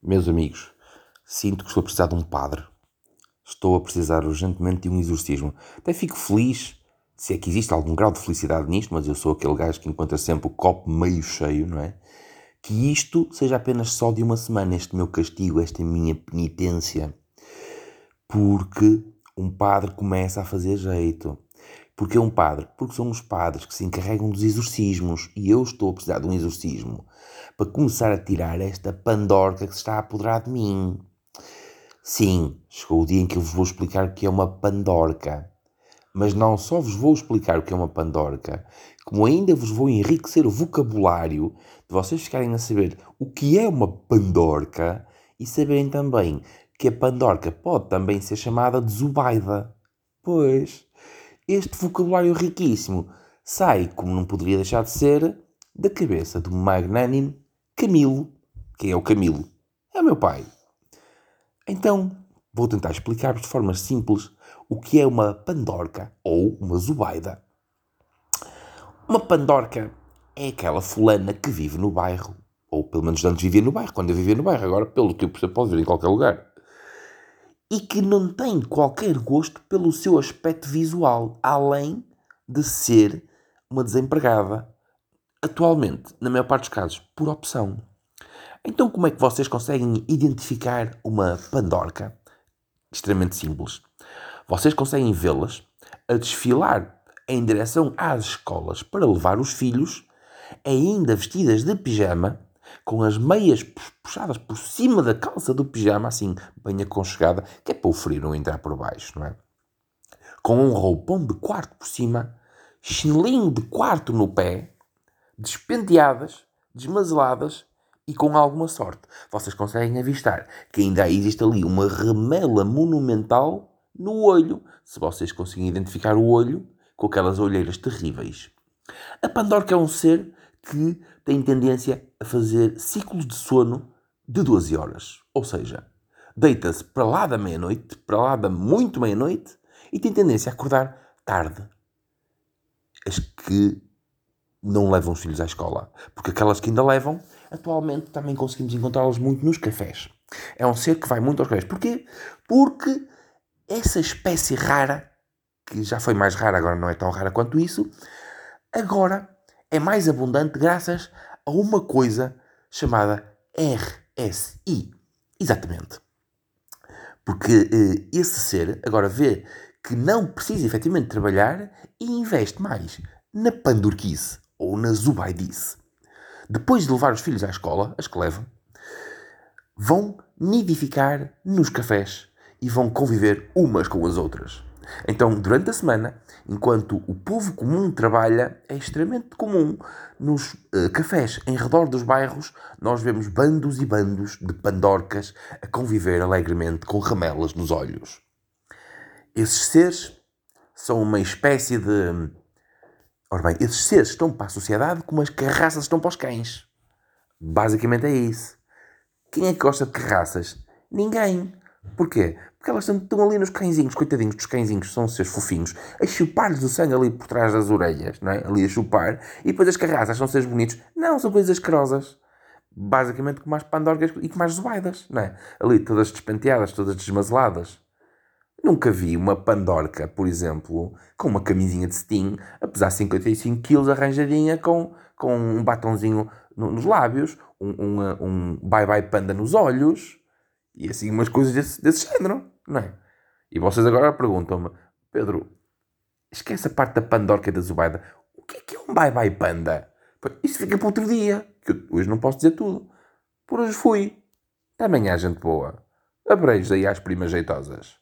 Meus amigos, sinto que estou a precisar de um padre. Estou a precisar urgentemente de um exorcismo. Até fico feliz, se é que existe algum grau de felicidade nisto, mas eu sou aquele gajo que encontra sempre o copo meio cheio, não é? Que isto seja apenas só de uma semana, este meu castigo, esta minha penitência. Porque um padre começa a fazer jeito. Porque é um padre? Porque são os padres que se encarregam dos exorcismos e eu estou a precisar de um exorcismo para começar a tirar esta pandorca que se está a apoderar de mim. Sim, chegou o dia em que eu vos vou explicar o que é uma pandorca. Mas não só vos vou explicar o que é uma pandorca, como ainda vos vou enriquecer o vocabulário de vocês ficarem a saber o que é uma pandorca e saberem também que a pandorca pode também ser chamada de zubaida. Pois, este vocabulário riquíssimo sai, como não poderia deixar de ser, da cabeça do magnânimo Camilo. Quem é o Camilo? É o meu pai. Então, vou tentar explicar-vos de forma simples o que é uma pandorca ou uma zubaida. Uma pandorca é aquela fulana que vive no bairro, ou pelo menos antes vivia no bairro, quando eu vivia no bairro, agora pelo que eu percebo pode vir em qualquer lugar. E que não tem qualquer gosto pelo seu aspecto visual, além de ser uma desempregada atualmente, na maior parte dos casos, por opção. Então, como é que vocês conseguem identificar uma pandorca? Extremamente simples. Vocês conseguem vê-las a desfilar em direção às escolas para levar os filhos, ainda vestidas de pijama, com as meias puxadas por cima da calça do pijama, assim, bem aconchegada, que é para o frio não entrar por baixo, não é? Com um roupão de quarto por cima, chinelinho de quarto no pé, despenteadas, desmazeladas e com alguma sorte. Vocês conseguem avistar que ainda existe ali uma remela monumental no olho, se vocês conseguem identificar o olho com aquelas olheiras terríveis. A Pandorca é um ser que tem tendência a fazer ciclos de sono de 12 horas. Ou seja, deita-se para lá da meia-noite, para lá da muito meia-noite, e tem tendência a acordar tarde. As que não levam os filhos à escola. Porque aquelas que ainda levam, atualmente também conseguimos encontrá-las muito nos cafés. É um ser que vai muito aos cafés. Porquê? Porque essa espécie rara, que já foi mais rara, agora não é tão rara quanto isso, agora é mais abundante graças a uma coisa chamada RSI. Exatamente. Porque eh, esse ser agora vê que não precisa efetivamente trabalhar e investe mais na pandurquice ou na zubaidice. Depois de levar os filhos à escola, as que levam, vão nidificar nos cafés e vão conviver umas com as outras. Então, durante a semana, enquanto o povo comum trabalha, é extremamente comum nos uh, cafés em redor dos bairros, nós vemos bandos e bandos de pandorcas a conviver alegremente com ramelas nos olhos. Esses seres são uma espécie de Ora bem, esses seres estão para a sociedade como as carraças estão para os cães. Basicamente é isso. Quem é que gosta de carraças? Ninguém. Porquê? Porque elas estão ali nos cãezinhos, coitadinhos dos cãezinhos, são seus fofinhos, a chupar-lhes o sangue ali por trás das orelhas, não é? Ali a chupar. E depois as carraças são seres bonitos. Não, são coisas asquerosas. Basicamente como as pandorgas e como as zubaidas, não é? Ali todas despenteadas, todas desmazeladas. Nunca vi uma pandorca, por exemplo, com uma camisinha de cetim, a pesar 55 kg arranjadinha com, com um batonzinho no, nos lábios, um, um, um bye-bye panda nos olhos e assim umas coisas desse, desse género, não é? E vocês agora perguntam-me, Pedro, esquece a parte da pandorca e da zubaida, o que é que é um bye-bye panda? Isso fica para outro dia, que hoje não posso dizer tudo. Por hoje fui. Amanhã, gente boa. Abreijos aí às primas jeitosas.